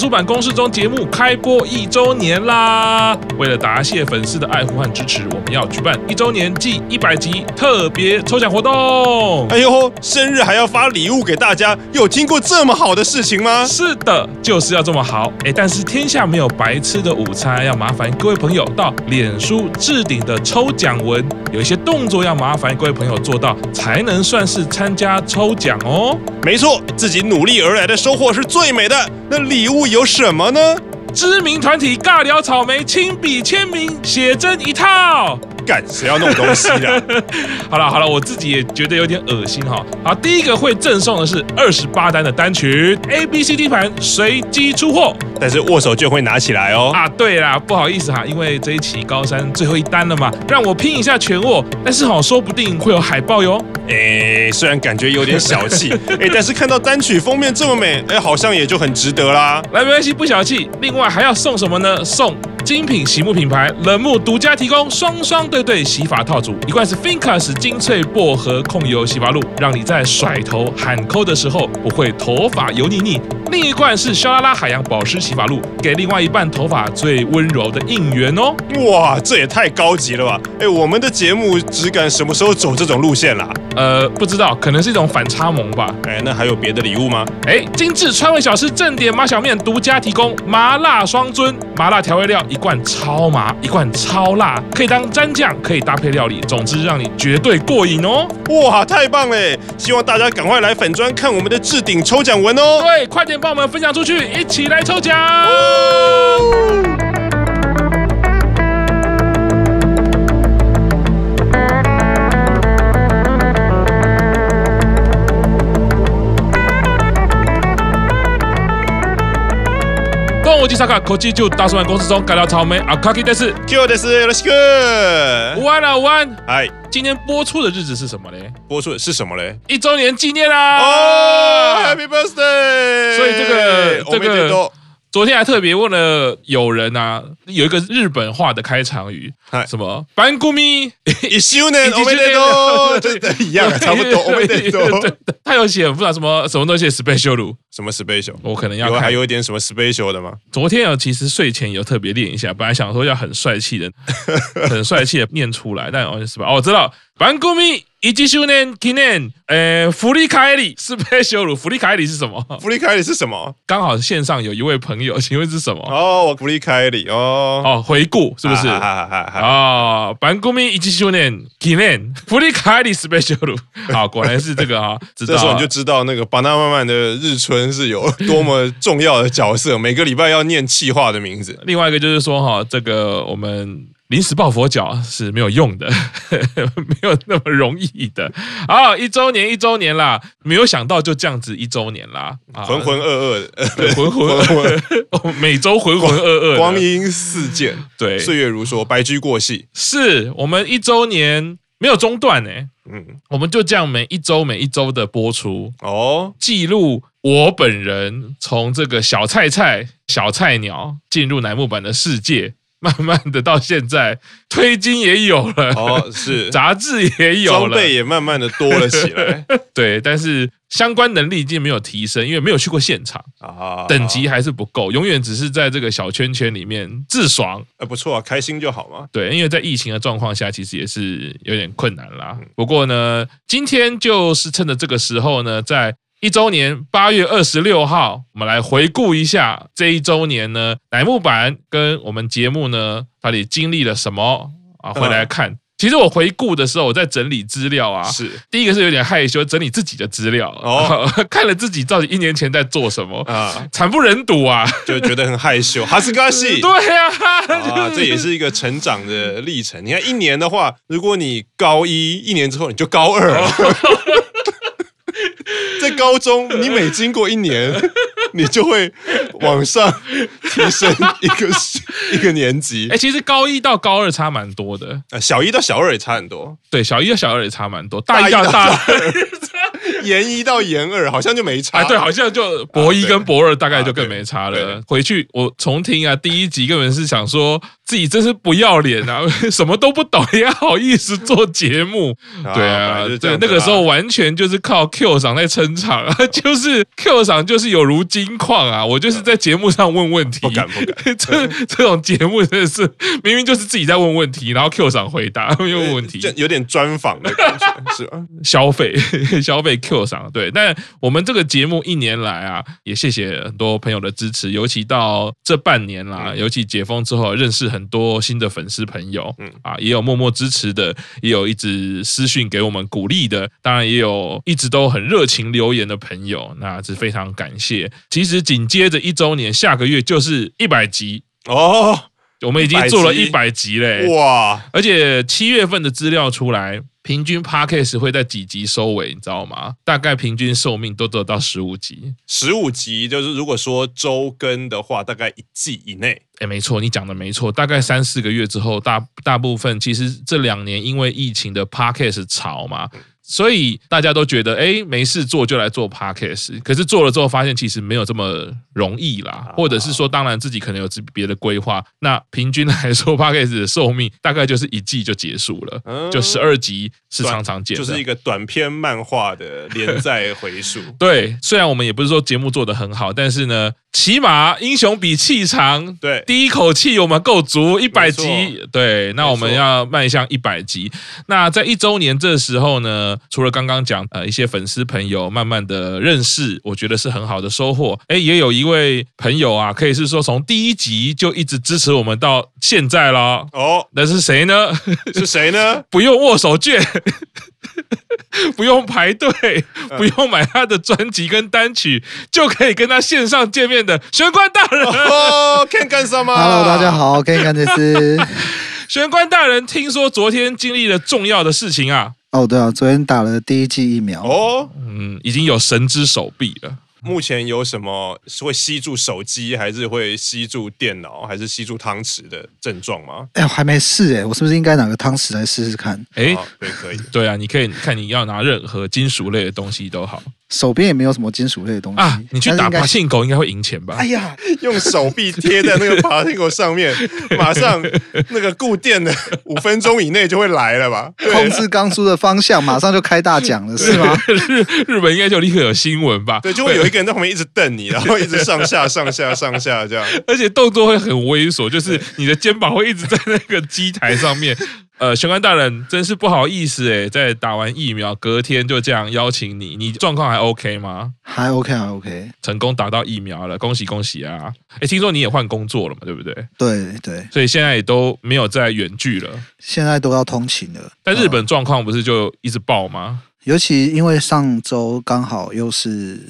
出版公式中节目开播一周年啦！为了答谢粉丝的爱护和支持，我们要举办一周年暨一百集特别抽奖活动。哎呦，生日还要发礼物给大家，有听过这么好的事情吗？是的，就是要这么好。哎，但是天下没有白吃的午餐，要麻烦各位朋友到脸书置顶的抽奖文，有一些动作要麻烦各位朋友做到，才能算是参加抽奖哦。没错，自己努力而来的收获是最美的。那礼物有什么呢？知名团体尬聊草莓亲笔签名写真一套。干，谁要弄东西 的？好了好了，我自己也觉得有点恶心哈。好，第一个会赠送的是二十八单的单曲，A B C D 盘随机出货，但是握手券会拿起来哦。啊，对啦，不好意思哈，因为这一期高三最后一单了嘛，让我拼一下全握，但是好，说不定会有海报哟。哎，虽然感觉有点小气，哎，但是看到单曲封面这么美，哎，好像也就很值得啦。来，没关系，不小气。另外还要送什么呢？送。精品洗沐品牌冷沐独家提供双双对对洗发套组，一罐是 Fincus 精粹薄荷控油洗发露，让你在甩头喊抠的时候不会头发油腻腻；另一罐是肖拉拉海洋保湿洗发露，给另外一半头发最温柔的应援哦。哇，这也太高级了吧！哎，我们的节目质感什么时候走这种路线啦？呃，不知道，可能是一种反差萌吧。哎，那还有别的礼物吗？哎，精致川味小吃正点麻小面独家提供麻辣双尊麻辣调味料。一罐超麻，一罐超辣，可以当蘸酱，可以搭配料理，总之让你绝对过瘾哦！哇，太棒了！希望大家赶快来粉砖看我们的置顶抽奖文哦！对，快点帮我们分享出去，一起来抽奖！哦国际沙卡科技就大叔坂工事中尬聊草莓阿卡基德斯，Q 德斯，let's go！午安了，午安。嗨，今天播出的日子是什么嘞？播出的是什么嘞？一周年纪念啦！哦，Happy Birthday！所以这个这个。昨天还特别问了友人啊，有一个日本话的开场语，什么“番组一周年おめでとう”，一样，差不多。おめでとう。他有写很复杂，什么什么东西 special， 什么 special，我可能要还有一点什么 special 的吗？昨天有其实睡前有特别练一下，本来想说要很帅气的、很帅气的念出来，但哦是吧？哦，我知道，番组。一周年纪念，呃，福利凯里是被羞辱。福利凯里是什么？福利凯里是什么？刚好线上有一位朋友，请问是什么？哦，我福利凯里哦哦，回顾是不是？哈哈哈哈哦，番组一周年纪念，福利凯里是被羞辱。好，果然是这个 啊。这时候你就知道那个巴拿马漫的日春是有多么重要的角色，每个礼拜要念气化的名字。另外一个就是说哈，这个我们。临时抱佛脚是没有用的，没有那么容易的。啊，一周年，一周年啦！没有想到就这样子一周年啦，浑浑噩噩的，浑浑噩噩，每周浑浑噩噩，光阴似箭，对，岁月如梭，白驹过隙。是我们一周年没有中断呢，嗯，我们就这样每一周每一周的播出哦，记录我本人从这个小菜菜、小菜鸟进入乃木坂的世界。慢慢的到现在，推金也有了哦，是 杂志也有了，装备也慢慢的多了起来。对，但是相关能力已经没有提升，因为没有去过现场啊，等级还是不够，永远只是在这个小圈圈里面自爽。呃，不错啊，开心就好嘛。对，因为在疫情的状况下，其实也是有点困难啦。不过呢，今天就是趁着这个时候呢，在。一周年，八月二十六号，我们来回顾一下这一周年呢，乃木坂跟我们节目呢，到底经历了什么啊？回来看，其实我回顾的时候，我在整理资料啊，是第一个是有点害羞，整理自己的资料哦，看了自己到底一年前在做什么啊，惨不忍睹啊，就觉得很害羞。哈斯卡西，对呀，啊，这也是一个成长的历程。你看一年的话，如果你高一，一年之后你就高二了。在高中，你每经过一年，你就会往上提升一个一个年级。哎，其实高一到高二差蛮多的，小一到小二也差很多。对，小一到小二也差蛮多，大一到大二 研一到研二好像就没差。哎，对，好像就博一跟博二大概就更没差了。回去我重听啊，第一集根本是想说自己真是不要脸啊，什么都不懂也好意思做节目。对啊，对，那个时候完全就是靠 Q 赏在撑场啊，就是 Q 赏就是有如金矿啊，我就是在节目上问问题，不敢不敢。这这种节目真的是明明就是自己在问问题，然后 Q 赏回答，又问问题，有点专访的感觉，是吧？消费消费 Q 赏，对。但我们这个节目一年来啊，也谢谢很多朋友的支持，尤其到这半年啦，尤其解封之后，认识很多新的粉丝朋友，嗯啊，也有默默支持的，也有一直私讯给我们鼓励的，当然也有一直都很热情留言的朋友，那是非常感谢。其实紧接着一周年，下个月就是一百集哦，我们已经做了一百集嘞，哇！而且七月份的资料出来。平均 Podcast 会在几集收尾，你知道吗？大概平均寿命都得到十五集，十五集就是如果说周更的话，大概一季以内。哎，没错，你讲的没错，大概三四个月之后，大大部分其实这两年因为疫情的 Podcast 潮嘛。所以大家都觉得，哎，没事做就来做 Podcast，可是做了之后发现其实没有这么容易啦，或者是说，当然自己可能有自别的规划。那平均来说，Podcast 的寿命大概就是一季就结束了，就十二集是常常见的，就是一个短篇漫画的连载回数。对，虽然我们也不是说节目做得很好，但是呢。起码英雄比气长，对，第一口气我们够足一百集，对，那我们要迈向一百集。那在一周年这时候呢，除了刚刚讲呃一些粉丝朋友慢慢的认识，我觉得是很好的收获。哎，也有一位朋友啊，可以是说从第一集就一直支持我们到现在了。哦，那是谁呢？是谁呢？不用握手券。不用排队，不用买他的专辑跟单曲，就可以跟他线上见面的玄关大人。哦，Ken 干什么？Hello，大家好，Ken 干的是 玄关大人。听说昨天经历了重要的事情啊？哦，对啊，昨天打了第一剂疫苗。哦，嗯，已经有神之手臂了。目前有什么是会吸住手机，还是会吸住电脑，还是吸住汤匙的症状吗？哎，我还没试哎，我是不是应该拿个汤匙来试试看？哎，对，可以，对 啊，你可以看你要拿任何金属类的东西都好。手边也没有什么金属类的东西啊，你去打爬行狗应该会赢钱吧？哎呀，用手臂贴在那个爬行狗上面，马上那个固电的五分钟以内就会来了吧？控制钢珠的方向，马上就开大奖了，是吗？日日本应该就立刻有新闻吧？对，就会有一个人在旁边一直瞪你，然后一直上下上下上下这样，而且动作会很猥琐，就是你的肩膀会一直在那个机台上面。呃，玄关大人真是不好意思哎，在打完疫苗隔天就这样邀请你，你状况还 OK 吗？还 OK，还 OK，成功打到疫苗了，恭喜恭喜啊！哎，听说你也换工作了嘛，对不对？对对，所以现在也都没有在远距了，现在都要通勤了。但日本状况不是就一直爆吗？尤其因为上周刚好又是。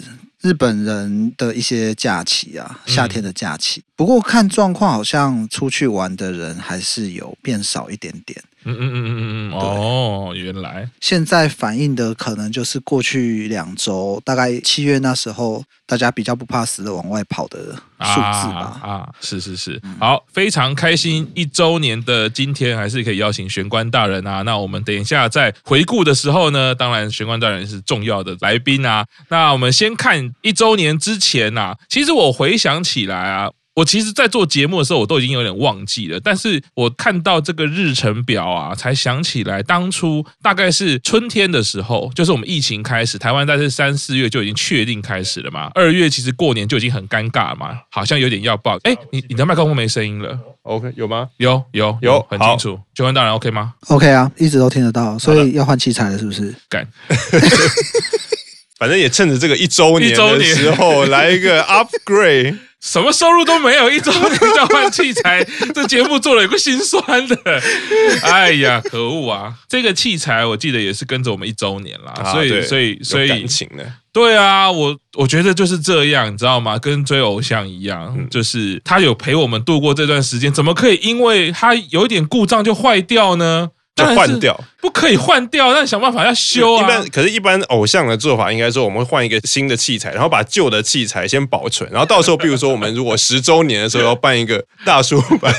日本人的一些假期啊，夏天的假期。不过看状况，好像出去玩的人还是有变少一点点。嗯嗯嗯嗯嗯嗯。哦，原来现在反映的可能就是过去两周，大概七月那时候，大家比较不怕死的往外跑的数字吧。啊，是是是。好，非常开心，一周年的今天还是可以邀请玄关大人啊。那我们等一下在回顾的时候呢，当然玄关大人是重要的来宾啊。那我们先看。一周年之前啊，其实我回想起来啊，我其实，在做节目的时候，我都已经有点忘记了。但是我看到这个日程表啊，才想起来，当初大概是春天的时候，就是我们疫情开始，台湾在这三四月就已经确定开始了嘛。二月其实过年就已经很尴尬嘛，好像有点要爆。哎，你你的麦克风没声音了？OK，有吗？有有有，很清楚。玄关大人 OK 吗？OK 啊，一直都听得到，所以要换器材了，是不是？干。反正也趁着这个一周年的时候 来一个 upgrade，什么收入都没有，一周年就换器材，这节目做了有个心酸的。哎呀，可恶啊！这个器材我记得也是跟着我们一周年啦，啊、所以所以所以感情的。对啊，我我觉得就是这样，你知道吗？跟追偶像一样，嗯、就是他有陪我们度过这段时间，怎么可以因为他有一点故障就坏掉呢？就换掉，不可以换掉，那想办法要修啊。一般可是，一般偶像的做法应该说，我们会换一个新的器材，然后把旧的器材先保存，然后到时候，比如说我们如果十周年的时候 要办一个大叔坂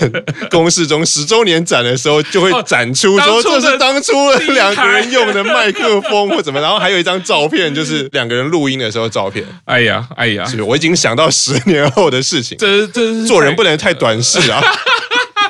工事中十周年展的时候，就会展出说这是当初两个人用的麦克风或怎么，然后还有一张照片，就是两个人录音的时候照片。哎呀，哎呀，是不是？我已经想到十年后的事情，这这做人不能太短视啊。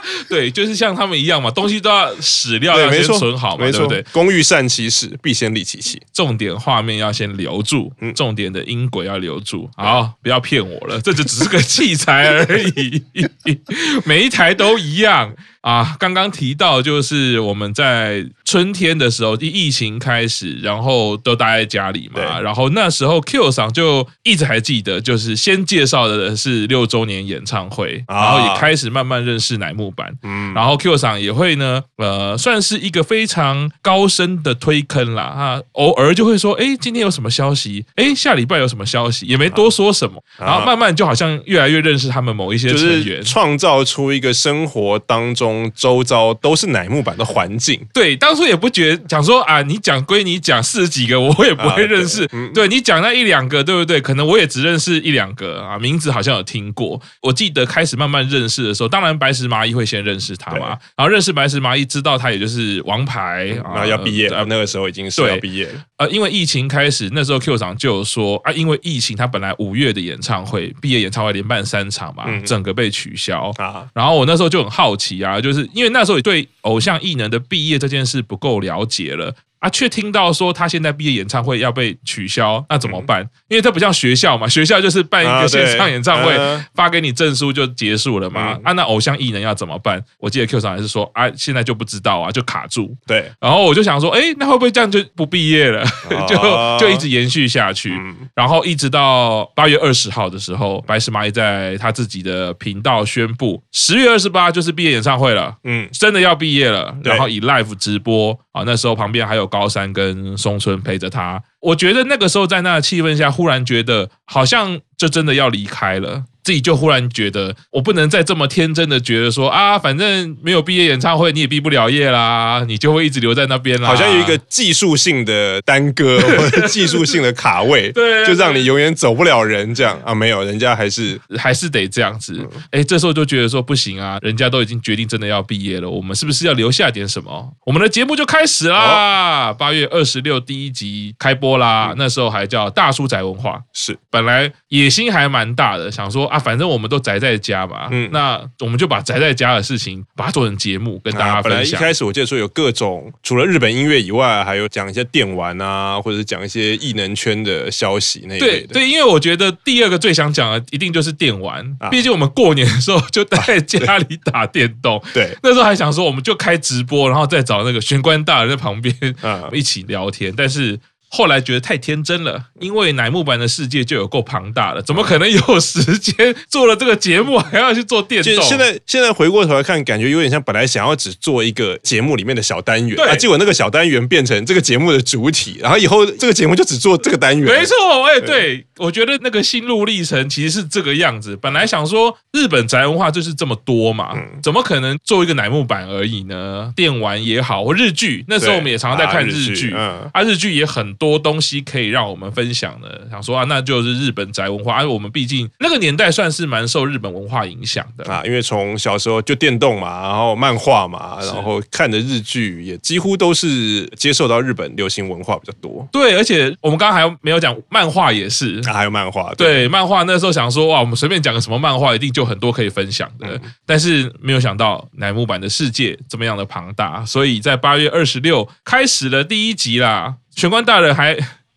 对，就是像他们一样嘛，东西都要史料要先存好嘛，对不对？工欲善其事，必先利其器。重点画面要先留住，重点的音轨要留住。好，不要骗我了，这就只是个器材而已，每一台都一样。啊，刚刚提到就是我们在春天的时候，疫疫情开始，然后都待在家里嘛，然后那时候 Q 上就一直还记得，就是先介绍的是六周年演唱会，然后也开始慢慢认识乃木坂，嗯，然后 Q 上也会呢，呃，算是一个非常高深的推坑啦，啊，偶尔就会说，哎，今天有什么消息？哎，下礼拜有什么消息？也没多说什么，然后慢慢就好像越来越认识他们某一些成员，创造出一个生活当中。周遭都是乃木坂的环境，对，当初也不觉得讲说啊，你讲归你讲，四十几个我也不会认识，啊、对，你讲那一两个，对不对？可能我也只认识一两个啊，名字好像有听过。我记得开始慢慢认识的时候，当然白石麻衣会先认识他嘛，然后认识白石麻衣，知道他也就是王牌，嗯、然后要毕业，啊、那个时候已经是要毕业了。呃，因为疫情开始，那时候 Q 厂就有说啊，因为疫情，他本来五月的演唱会，毕业演唱会连办三场嘛，嗯、整个被取消啊。然后我那时候就很好奇啊，就是因为那时候也对偶像艺能的毕业这件事不够了解了。啊，却听到说他现在毕业演唱会要被取消，那怎么办？因为这不像学校嘛，学校就是办一个线上演唱会，发给你证书就结束了嘛。啊，那偶像艺人要怎么办？我记得 Q 上还是说啊，现在就不知道啊，就卡住。对，然后我就想说，哎，那会不会这样就不毕业了？就就一直延续下去，然后一直到八月二十号的时候，白石麻衣在他自己的频道宣布，十月二十八就是毕业演唱会了。嗯，真的要毕业了，然后以 live 直播啊，那时候旁边还有。高山跟松村陪着他，我觉得那个时候在那气氛下，忽然觉得好像就真的要离开了。自己就忽然觉得，我不能再这么天真的觉得说啊，反正没有毕业演唱会，你也毕不了业啦，你就会一直留在那边啦。好像有一个技术性的耽搁或者技术性的卡位，对，就让你永远走不了人这样啊？没有，人家还是还是得这样子。哎，这时候就觉得说不行啊，人家都已经决定真的要毕业了，我们是不是要留下点什么？我们的节目就开始啦，八月二十六第一集开播啦，那时候还叫大叔宅文化，是本来野心还蛮大的，想说。啊，反正我们都宅在家嘛，嗯，那我们就把宅在家的事情，把它做成节目跟大家分享。啊，本来一开始我记得说有各种，除了日本音乐以外，还有讲一些电玩啊，或者是讲一些异能圈的消息那一类的。对对，因为我觉得第二个最想讲的一定就是电玩，毕竟我们过年的时候就待在家里打电动。啊，对，那时候还想说我们就开直播，然后再找那个玄关大人在旁边啊 一起聊天，但是。后来觉得太天真了，因为乃木坂的世界就有够庞大了，怎么可能有时间做了这个节目还要去做电动？现在现在回过头来看，感觉有点像本来想要只做一个节目里面的小单元，对啊，结果那个小单元变成这个节目的主体，然后以后这个节目就只做这个单元。没错，哎，对，我觉得那个心路历程其实是这个样子。本来想说日本宅文化就是这么多嘛，怎么可能做一个乃木坂而已呢？电玩也好，或日剧，那时候我们也常常在看日剧，啊，日剧也很。多东西可以让我们分享的，想说啊，那就是日本宅文化。而我们毕竟那个年代算是蛮受日本文化影响的啊，因为从小时候就电动嘛，然后漫画嘛，然后看的日剧也几乎都是接受到日本流行文化比较多。对，而且我们刚刚还没有讲漫画也是，啊，还有漫画。对，对漫画那时候想说哇，我们随便讲个什么漫画，一定就很多可以分享的。嗯、但是没有想到乃木坂的世界这么样的庞大，所以在八月二十六开始了第一集啦。玄关大人还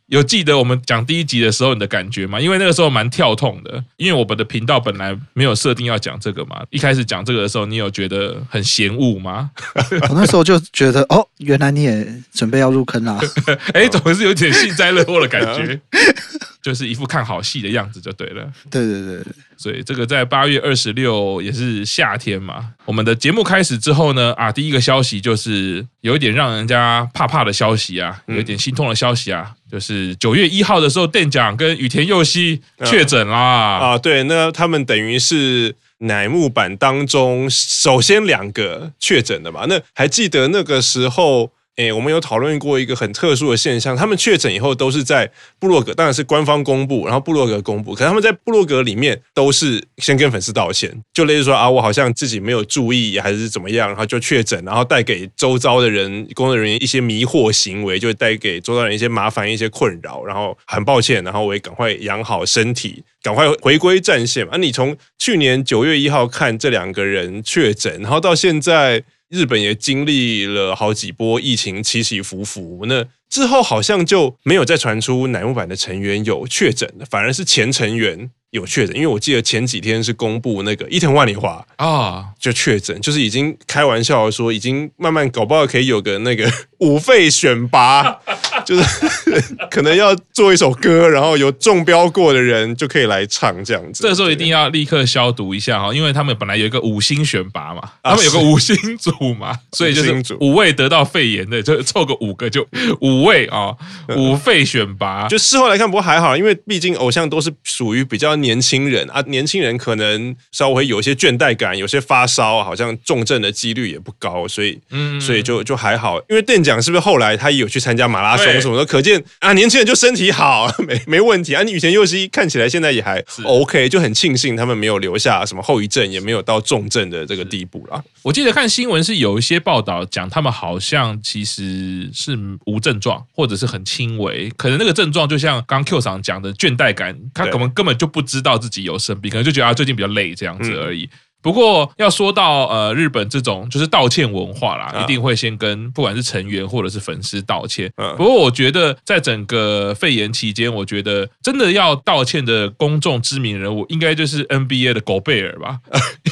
有记得我们讲第一集的时候你的感觉吗？因为那个时候蛮跳痛的，因为我们的频道本来没有设定要讲这个嘛。一开始讲这个的时候，你有觉得很嫌恶吗？我那时候就觉得，哦，原来你也准备要入坑啦。哎，总是有点幸灾乐祸的感觉，就是一副看好戏的样子就对了。对对对。所以这个在八月二十六也是夏天嘛。我们的节目开始之后呢，啊，第一个消息就是有一点让人家怕怕的消息啊，有一点心痛的消息啊，就是九月一号的时候，店长跟羽田佑希确诊啦。啊，对，那他们等于是。乃木坂当中首先两个确诊的嘛？那还记得那个时候？诶，我们有讨论过一个很特殊的现象，他们确诊以后都是在部落格，当然是官方公布，然后部落格公布，可是他们在部落格里面都是先跟粉丝道歉，就类似说啊，我好像自己没有注意还是怎么样，然后就确诊，然后带给周遭的人、工作人员一些迷惑行为，就带给周遭人一些麻烦、一些困扰，然后很抱歉，然后我也赶快养好身体，赶快回归战线。啊，你从去年九月一号看这两个人确诊，然后到现在。日本也经历了好几波疫情起起伏伏，那之后好像就没有再传出乃木坂的成员有确诊的，反而是前成员有确诊。因为我记得前几天是公布那个伊藤万里华啊，就确诊，就是已经开玩笑说，已经慢慢搞不好可以有个那个 五费选拔。就是 可能要做一首歌，然后有中标过的人就可以来唱这样子。这个时候一定要立刻消毒一下哈，因为他们本来有一个五星选拔嘛，他们有个五星组嘛，所以就是五位得到肺炎的，就凑个五个就五位啊，五费选拔。就事后来看，不过还好，因为毕竟偶像都是属于比较年轻人啊，年轻人可能稍微有一些倦怠感，有些发烧，好像重症的几率也不高，所以嗯，所以就就还好。因为店长是不是后来他也有去参加马拉松？什么的，可见啊，年轻人就身体好，没没问题啊。你羽田佑希看起来现在也还 OK，就很庆幸他们没有留下什么后遗症，也没有到重症的这个地步啦。我记得看新闻是有一些报道讲，他们好像其实是无症状，或者是很轻微，可能那个症状就像刚 Q 厂讲的倦怠感，他可能根本就不知道自己有生病，可能就觉得啊最近比较累这样子而已。嗯不过要说到呃日本这种就是道歉文化啦，一定会先跟不管是成员或者是粉丝道歉。不过我觉得在整个肺炎期间，我觉得真的要道歉的公众知名人物，应该就是 NBA 的狗贝尔吧，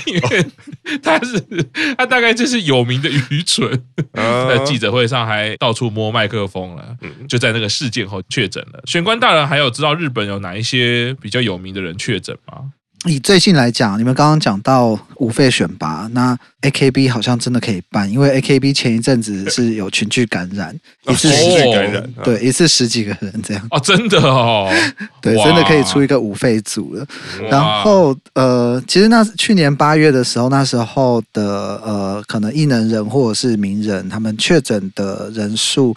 因为他是他大概就是有名的愚蠢，在记者会上还到处摸麦克风了，就在那个事件后确诊了。玄关大人还有知道日本有哪一些比较有名的人确诊吗？以最近来讲，你们刚刚讲到五费选拔，那 AKB 好像真的可以办，因为 AKB 前一阵子是有群聚感染，一次十几个人，对，一次十几个人这样。哦，真的哦，对，真的可以出一个五费组了。然后呃，其实那去年八月的时候，那时候的呃，可能艺能人或者是名人，他们确诊的人数。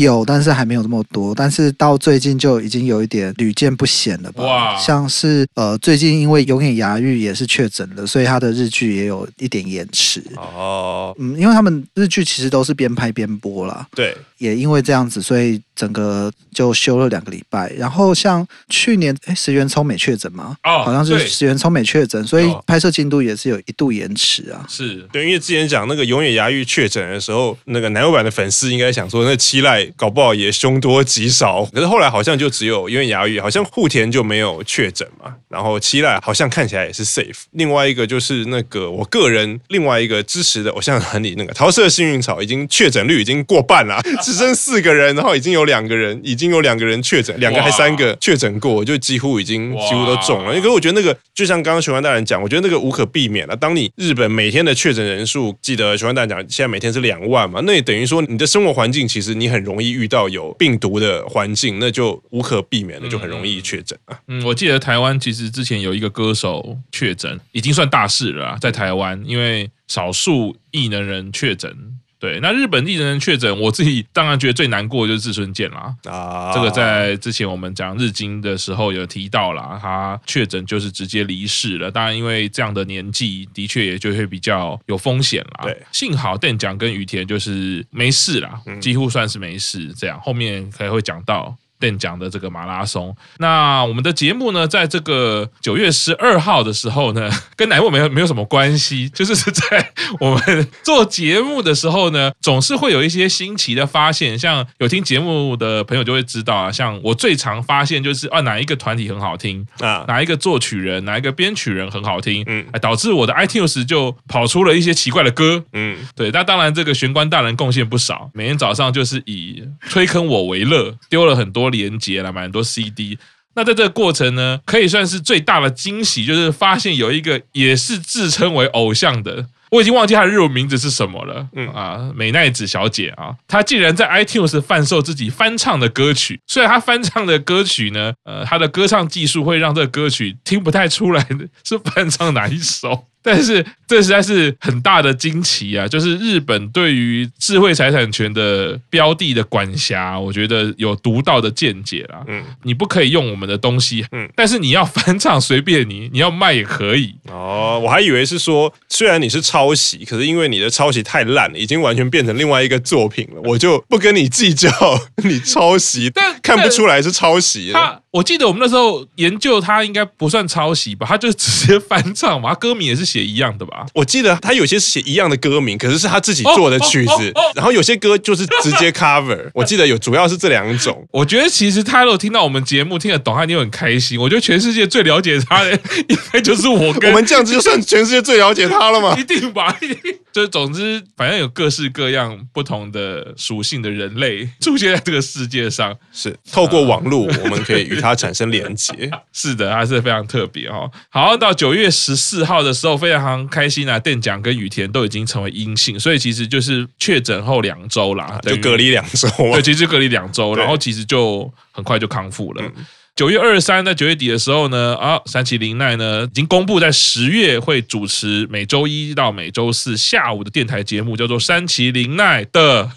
有，但是还没有这么多。但是到最近就已经有一点屡见不鲜了吧？哇！像是呃，最近因为永野芽郁也是确诊了，所以他的日剧也有一点延迟。哦，嗯，因为他们日剧其实都是边拍边播啦。对。也因为这样子，所以整个就休了两个礼拜。然后像去年，哎，石原聪美确诊吗？哦，好像是石原聪美确诊，所以拍摄进度也是有一度延迟啊。是对，因为之前讲那个永野芽郁确诊的时候，那个男优版的粉丝应该想说，那七濑搞不好也凶多吉少。可是后来好像就只有因为牙语，好像户田就没有确诊嘛。然后七濑好像看起来也是 safe。另外一个就是那个我个人另外一个支持的偶像团体那个桃色幸运草，已经确诊率已经过半了。只剩四个人，然后已经有两个人，已经有两个人确诊，两个还三个确诊过，就几乎已经几乎都中了。因为我觉得那个，就像刚刚玄关大人讲，我觉得那个无可避免了。当你日本每天的确诊人数，记得玄关大人讲，现在每天是两万嘛，那也等于说你的生活环境其实你很容容易遇到有病毒的环境，那就无可避免的就很容易确诊啊。嗯，我记得台湾其实之前有一个歌手确诊，已经算大事了，在台湾，因为少数异能人确诊。对，那日本艺人确诊，我自己当然觉得最难过的就是志村健啦。啊，这个在之前我们讲日经的时候有提到啦，他确诊就是直接离世了。当然，因为这样的年纪，的确也就会比较有风险啦。对，幸好店长跟雨田就是没事啦，几乎算是没事。这样后面可能会讲到。店讲的这个马拉松，那我们的节目呢，在这个九月十二号的时候呢，跟乃木没有没有什么关系，就是是 在我们做节目的时候呢，总是会有一些新奇的发现。像有听节目的朋友就会知道啊，像我最常发现就是啊，哪一个团体很好听啊，哪一个作曲人，哪一个编曲人很好听，嗯，导致我的 iTunes 就跑出了一些奇怪的歌，嗯，对。那当然，这个玄关大人贡献不少，每天早上就是以推坑我为乐，丢了很多。连接了，买很多 CD。那在这个过程呢，可以算是最大的惊喜，就是发现有一个也是自称为偶像的，我已经忘记他的日文名字是什么了。嗯啊，美奈子小姐啊，她竟然在 iTunes 贩售自己翻唱的歌曲。虽然她翻唱的歌曲呢，呃，她的歌唱技术会让这个歌曲听不太出来是翻唱哪一首。但是这实在是很大的惊奇啊！就是日本对于智慧财产权的标的的管辖，我觉得有独到的见解啦。嗯，你不可以用我们的东西，嗯，但是你要翻唱随便你，你要卖也可以。哦，我还以为是说，虽然你是抄袭，可是因为你的抄袭太烂了，已经完全变成另外一个作品了，我就不跟你计较 你抄袭，但看不出来是抄袭。他，我记得我们那时候研究他应该不算抄袭吧？他就直接翻唱嘛，他歌名也是写一样的吧？我记得他有些是写一样的歌名，可是是他自己做的曲子，然后有些歌就是直接 cover。我记得有主要是这两种。我觉得其实他如果听到我们节目听得懂，他一定很开心。我觉得全世界最了解他的应该就是我跟。我们这样子就算全世界最了解他了嘛？一定吧，一定。就总之，反正有各式各样不同的属性的人类 出现在这个世界上，是透过网络，我们可以与它产生连接。是的，还是非常特别哦。好，到九月十四号的时候，非常开心啊，店长跟雨田都已经成为阴性，所以其实就是确诊后两周啦，就隔离两周。对，其实就隔离两周，然后其实就很快就康复了。嗯九月二十三，在九月底的时候呢，啊，山崎玲奈呢已经公布在十月会主持每周一到每周四下午的电台节目，叫做山崎玲奈的。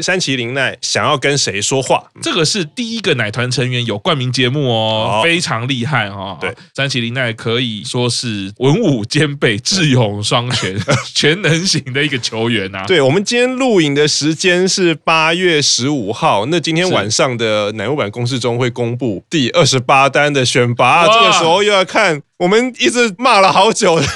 山崎玲奈想要跟谁说话？这个是第一个奶团成员有冠名节目哦，非常厉害哦。对，山崎玲奈可以说是文武兼备、智勇双全、全能型的一个球员啊。对，我们今天录影的时间是八月十五号，那今天晚上的。乃木坂工事中会公布第二十八单的选拔，这个时候又要看我们一直骂了好久的。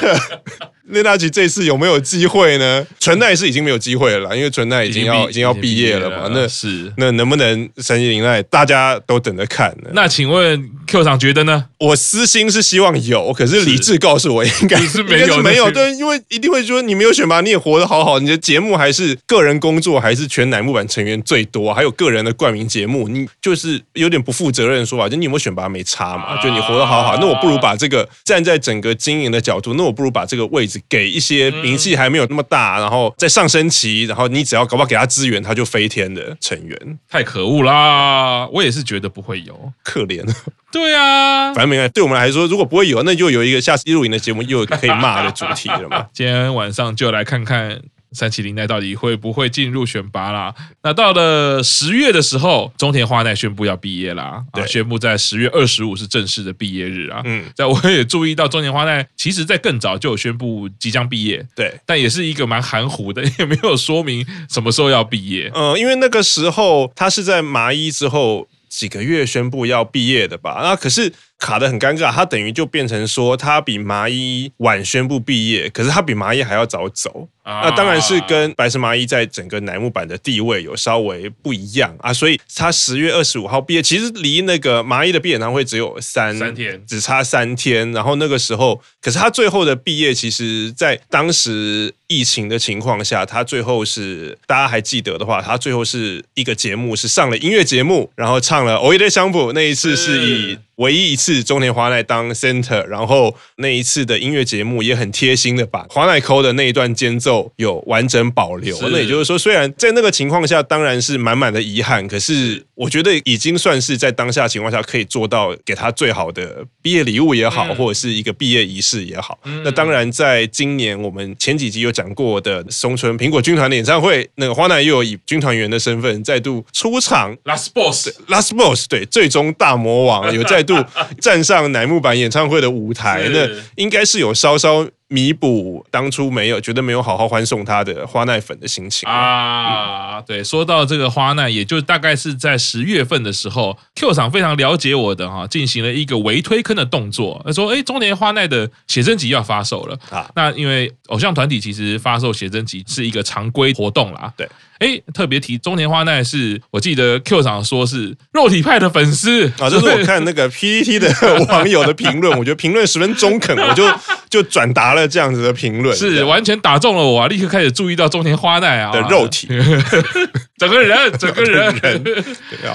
那大吉这次有没有机会呢？纯奈是已经没有机会了啦，因为纯奈已经要已经，要毕业了嘛。那是那能不能神崎玲奈，大家都等着看呢。那请问 Q 厂觉得呢？我私心是希望有，可是理智告诉我应该是没有，没有。对，因为一定会说你没有选拔，你也活得好好。你的节目还是个人工作，还是全乃木坂成员最多，还有个人的冠名节目，你就是有点不负责任说法。就你有没有选拔没差嘛？就你活得好好，那我不如把这个站在整个经营的角度，那我不如把这个位置。给一些名气还没有那么大，然后在上升期，然后你只要搞不好给他资源，他就飞天的成员，太可恶啦！我也是觉得不会有，可怜。对啊，反正没关系。对我们来说，如果不会有，那就有一个下次一录影的节目，又有可以骂的主题了嘛。今天晚上就来看看。山崎玲奈到底会不会进入选拔啦？那到了十月的时候，中田花奈宣布要毕业啦，对，宣布在十月二十五是正式的毕业日啊。嗯，在我也注意到中田花奈，其实在更早就有宣布即将毕业，对，但也是一个蛮含糊的，也没有说明什么时候要毕业。嗯，因为那个时候他是在麻衣之后几个月宣布要毕业的吧？那可是。卡得很尴尬，他等于就变成说，他比麻衣晚宣布毕业，可是他比麻衣还要早走。啊、那当然是跟白石麻衣在整个乃木坂的地位有稍微不一样啊，所以他十月二十五号毕业，其实离那个麻衣的毕业演唱会只有三三天，只差三天。然后那个时候，可是他最后的毕业，其实在当时疫情的情况下，他最后是大家还记得的话，他最后是一个节目是上了音乐节目，然后唱了《おいでシャンプー》，那一次是以。 唯一一次中田花奈当 center，然后那一次的音乐节目也很贴心的把花奈抠的那一段间奏有完整保留。那也就是说，虽然在那个情况下当然是满满的遗憾，可是我觉得已经算是在当下情况下可以做到给他最好的毕业礼物也好，或者是一个毕业仪式也好。那当然，在今年我们前几集有讲过的松村苹果军团的演唱会，那个花奈又有以军团员的身份再度出场。Last Boss，Last Boss，对，最终大魔王有再。度 站上乃木坂演唱会的舞台，那应该是有稍稍弥补当初没有觉得没有好好欢送他的花奈粉的心情啊。对，说到这个花奈，也就大概是在十月份的时候，Q 厂非常了解我的哈，进行了一个围推坑的动作。他说：“哎，中年花奈的写真集要发售了啊。”那因为偶像团体其实发售写真集是一个常规活动啦。对。哎，特别提中田花奈是我记得 Q 厂说是肉体派的粉丝啊，这是我看那个 PPT 的 网友的评论，我觉得评论十分中肯，我就 就转达了这样子的评论，是完全打中了我啊！立刻开始注意到中田花奈啊的肉体。整个人，整个人，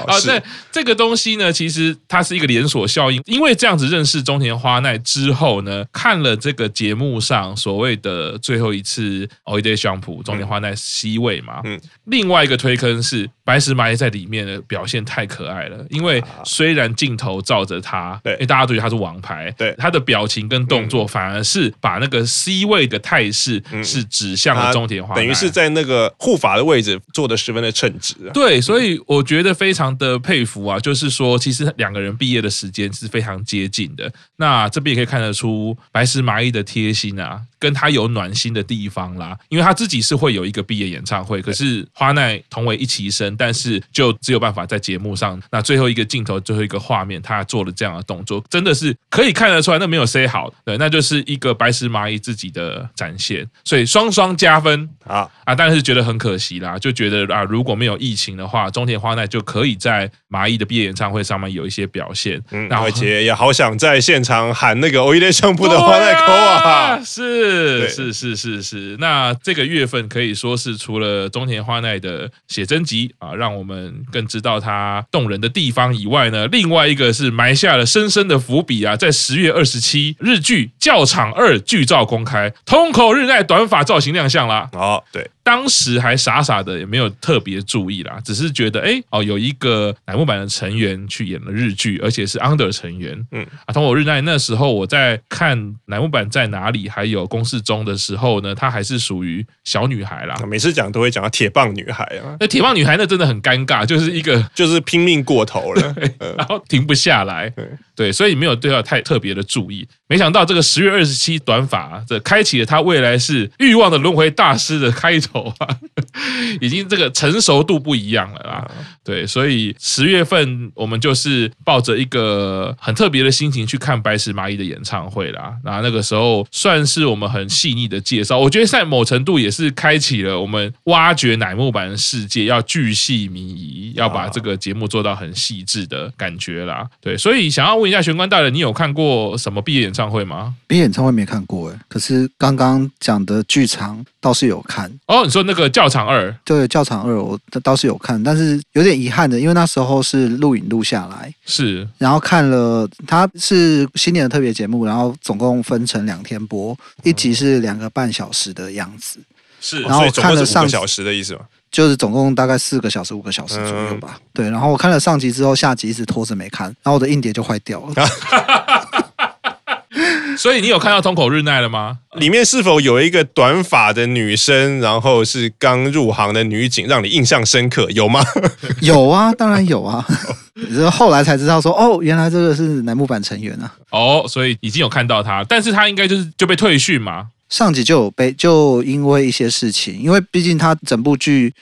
啊对这个东西呢，其实它是一个连锁效应。因为这样子认识中田花奈之后呢，看了这个节目上所谓的最后一次 Oide Shampoo 中田花奈 C 位嘛，嗯，另外一个推坑是白石麻衣在里面的表现太可爱了。因为虽然镜头照着他，对，因为大家都觉得他是王牌，对，他的表情跟动作反而是把那个 C 位的态势是指向了中田花奈，等于是在那个护法的位置做的十分的称职。对，所以我觉得非常的佩服啊，就是说，其实两个人毕业的时间是非常接近的。那这边也可以看得出白石麻衣的贴心啊。跟他有暖心的地方啦，因为他自己是会有一个毕业演唱会，可是花奈同为一期生，但是就只有办法在节目上，那最后一个镜头，最后一个画面，他做了这样的动作，真的是可以看得出来，那没有 say 好，对，那就是一个白石麻衣自己的展现，所以双双加分啊啊！但是觉得很可惜啦，就觉得啊，如果没有疫情的话，中田花奈就可以在麻衣的毕业演唱会上面有一些表现，嗯，而且也好想在现场喊那个オイデシャンプー的花奈口啊，是。 是是是是是，那这个月份可以说是除了中田花奈的写真集啊，让我们更知道她动人的地方以外呢，另外一个是埋下了深深的伏笔啊，在十月二十七日剧《教场二》剧照公开，通口日奈短发造型亮相啦。哦，对。当时还傻傻的，也没有特别注意啦，只是觉得哎哦，有一个乃木坂的成员去演了日剧，而且是 under 成员。嗯啊，樋口日奈那时候我在看乃木坂在哪里，还有公式中的时候呢，她还是属于小女孩啦。每次讲都会讲到铁棒女孩啊，那铁棒女孩那真的很尴尬，就是一个就是拼命过头了，然后停不下来。对，所以没有对他太特别的注意。没想到这个十月二十七短发，这开启了他未来是欲望的轮回大师的开头啊，已经这个成熟度不一样了啦。对，所以十月份我们就是抱着一个很特别的心情去看白石麻衣的演唱会啦。那那个时候算是我们很细腻的介绍，我觉得在某程度也是开启了我们挖掘乃木坂的世界，要巨细靡遗，要把这个节目做到很细致的感觉啦。对，所以想要问一下玄关大人，你有看过什么毕业演唱会吗？毕业演唱会没看过哎，可是刚刚讲的剧场倒是有看。哦，你说那个教场二？对，教场二我倒是有看，但是有点遗憾的，因为那时候是录影录下来，是，然后看了，它是新年的特别节目，然后总共分成两天播，一集是两个半小时的样子，是，然后看了上小时的意思吗？就是总共大概四个小时、五个小时左右吧。对，然后我看了上集之后，下集一直拖着没看，然后我的硬碟就坏掉了。所以你有看到通口日奈了吗？里面是否有一个短发的女生，然后是刚入行的女警，让你印象深刻？有吗？有啊，当然有啊。后来才知道说，哦，原来这个是乃木坂成员啊。哦，所以已经有看到他，但是他应该就是就被退训嘛。上集就有被，就因为一些事情，因为毕竟他整部剧，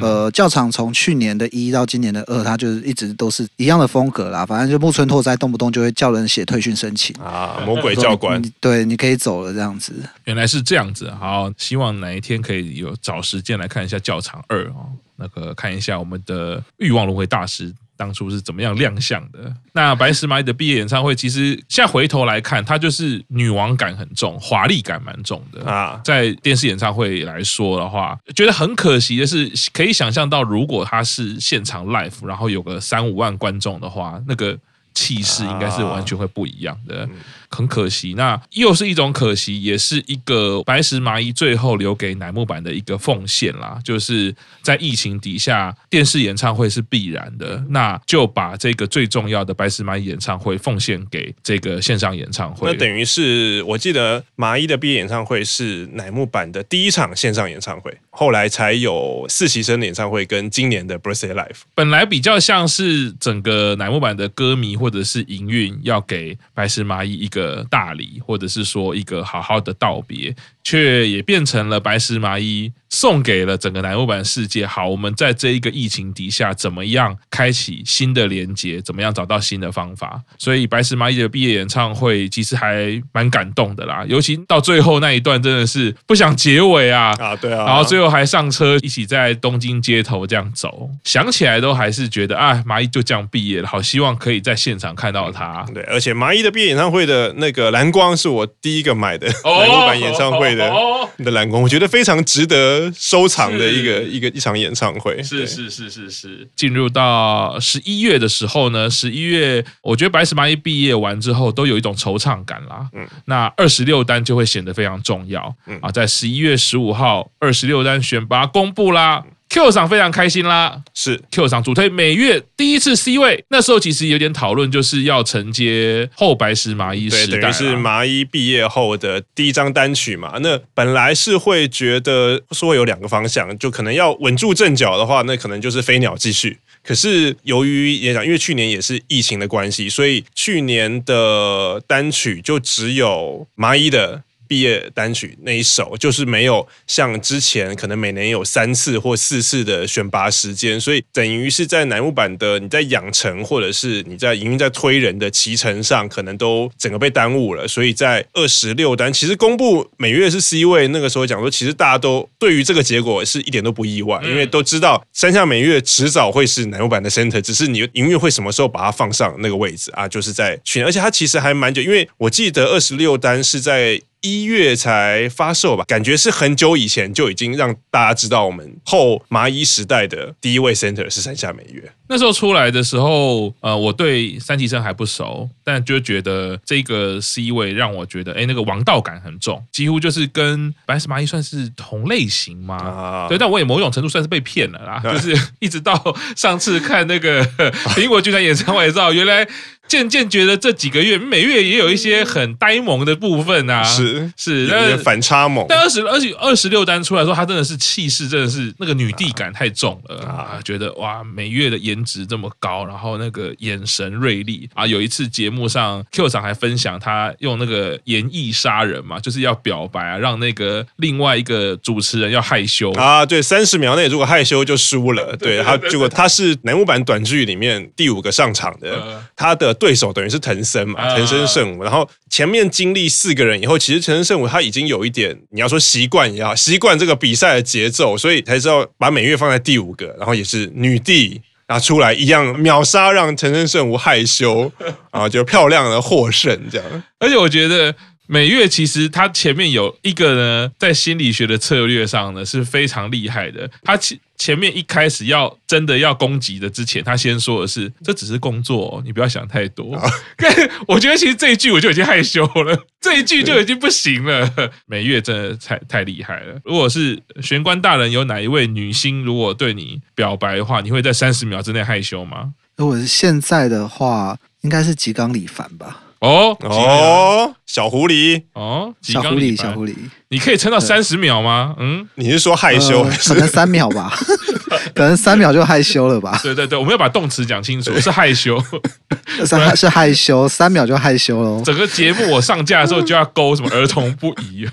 呃，教场从去年的一到今年的二，他就是一直都是一样的风格啦。反正就木村拓哉动不动就会叫人写退训申请啊，魔鬼教官，对，你可以走了这样子。原来是这样子，好，希望哪一天可以有找时间来看一下教场二哦，那个看一下我们的欲望轮回大师。当初是怎么样亮相的？那白石麻衣的毕业演唱会，其实现在回头来看，它就是女王感很重，华丽感蛮重的啊。在电视演唱会来说的话，觉得很可惜的是，可以想象到，如果它是现场 live，然后有个三五万观众的话，那个气势应该是完全会不一样的。很可惜，那又是一种可惜，也是一个白石麻衣最后留给乃木坂的一个奉献啦。就是在疫情底下，电视演唱会是必然的，那就把这个最重要的白石麻衣演唱会奉献给这个线上演唱会。那等于是，我记得麻衣的毕业演唱会是乃木坂的第一场线上演唱会，后来才有四期生的演唱会跟今年的 Birthday Live。本来比较像是整个乃木坂的歌迷或者是营运要给白石麻衣一个。的大礼，或者是说一个好好的道别，却也变成了白石麻衣送给了整个乃木坂世界。好，我们在这一个疫情底下，怎么样开启新的连接？怎么样找到新的方法？所以白石麻衣的毕业演唱会其实还蛮感动的啦，尤其到最后那一段，真的是不想结尾啊啊，对啊，然后最后还上车一起在东京街头这样走，想起来都还是觉得啊，麻衣就这样毕业了，好希望可以在现场看到他。对，而且麻衣的毕业演唱会的那个蓝光是我第一个买的乃木坂演唱会的的哦的蓝光，我觉得非常值得收藏的一个一个一场演唱会。是是是是是，进入到十一月的时候呢，十一月我觉得白石麻衣毕业完之后都有一种惆怅感啦。嗯，那二十六单就会显得非常重要。嗯啊，在十一月十五号，二十六单选拔公布啦。Q 赏非常开心啦是，Q 赏主推每月第一次 C 位，那时候其实有点讨论，就是要承接后白石麻衣对，时代啦等于是麻衣毕业后的第一张单曲嘛。那本来是会觉得说有两个方向，就可能要稳住阵脚的话，那可能就是飞鸟继续。可是由于也讲，因为去年也是疫情的关系，所以去年的单曲就只有麻衣的。毕业单曲那一首就是没有像之前可能每年有三次或四次的选拔时间，所以等于是在乃木坂的你在养成或者是你在营运在推人的骑程上，可能都整个被耽误了。所以在二十六单，其实公布每月是 C 位，那个时候讲说，其实大家都对于这个结果是一点都不意外，因为都知道山下美月迟早会是乃木坂的 center，只是你营运会什么时候把它放上那个位置啊？就是在去年，而且它其实还蛮久，因为我记得二十六单是在。一月才发售吧，感觉是很久以前就已经让大家知道我们后麻衣时代的第一位 center 是山下美月。那时候出来的时候，呃，我对三期生还不熟，但就觉得这个 C 位让我觉得，哎，那个王道感很重，几乎就是跟白石麻衣算是同类型嘛。啊对，但我也某种程度算是被骗了啦，就 是一直到上次看那个苹果剧团演唱会，知道原来。渐渐觉得这几个月每月也有一些很呆萌的部分啊，是是，有点反差萌。但二十而且二十六单出来说，他真的是气势，真的是那个女帝感太重了啊！觉得哇，每月的颜值这么高，然后那个眼神锐利啊！有一次节目上，Q 长还分享他用那个演绎杀人嘛，就是要表白啊，让那个另外一个主持人要害羞啊。对，三十秒内如果害羞就输了。对他，结果他是乃木版短剧里面第五个上场的，他的。对手等于是藤森嘛，藤森圣武。然后前面经历四个人以后，其实藤森圣武他已经有一点，你要说习惯也好，习惯这个比赛的节奏，所以才知道把美月放在第五个，然后也是女帝，拿出来一样秒杀，让陈胜胜无害羞，啊就漂亮的获胜这样。而且我觉得。美月其实他前面有一个呢，在心理学的策略上呢是非常厉害的。他前前面一开始要真的要攻击的之前，他先说的是这只是工作，你不要想太多。我觉得其实这一句我就已经害羞了，这一句就已经不行了。美月真的太太厉害了。如果是玄关大人有哪一位女星如果对你表白的话，你会在三十秒之内害羞吗？如果是现在的话，应该是吉冈里帆吧。哦哦，小狐狸哦，小狐狸，小狐狸，你可以撑到三十秒吗？嗯，你是说害羞？可能三秒吧，可能三秒就害羞了吧？对对对，我们要把动词讲清楚，是害羞，是是害羞，三秒就害羞了。整个节目我上架的时候就要勾什么儿童不宜。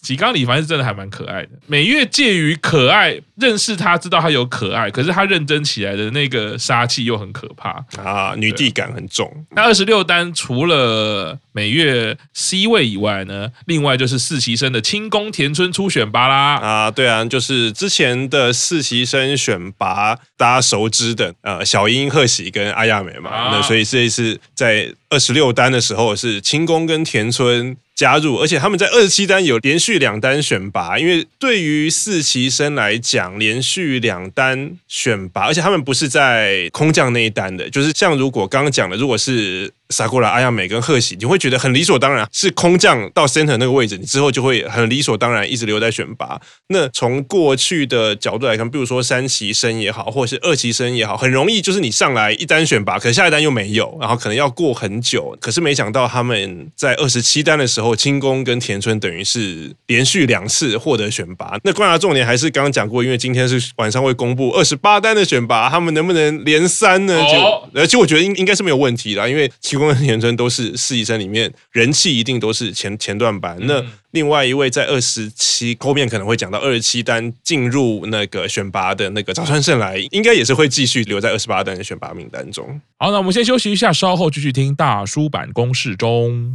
吉冈里凡是真的还蛮可爱的，美月介于可爱，认识他知道他有可爱，可是他认真起来的那个杀气又很可怕啊，女帝感很重。那二十六单除了美月 C 位以外呢，另外就是四期生的清宫田村初选拔啦啊，对啊，就是之前的四期生选拔大家熟知的呃小樱、贺喜跟阿亚美嘛，啊、那所以这一次在二十六单的时候是清宫跟田村。加入，而且他们在二十七单有连续两单选拔，因为对于四期生来讲，连续两单选拔，而且他们不是在空降那一单的，就是像如果刚刚讲的，如果是。萨库拉、阿亚美跟贺喜，你会觉得很理所当然，是空降到 center 那个位置，你之后就会很理所当然一直留在选拔。那从过去的角度来看，比如说三期生也好，或者是二期生也好，很容易就是你上来一单选拔，可下一单又没有，然后可能要过很久。可是没想到他们在二十七单的时候，清宫跟田村等于是连续两次获得选拔。那观察重点还是刚刚讲过，因为今天是晚上会公布二十八单的选拔，他们能不能连三呢？就而且我觉得应应该是没有问题啦，因为清。宫田村都是四医生里面人气一定都是前前段班。那另外一位在二十七后面可能会讲到二十七单进入那个选拔的那个早川胜来，应该也是会继续留在二十八单的选拔名单中。好，那我们先休息一下，稍后继续听大叔版公式中。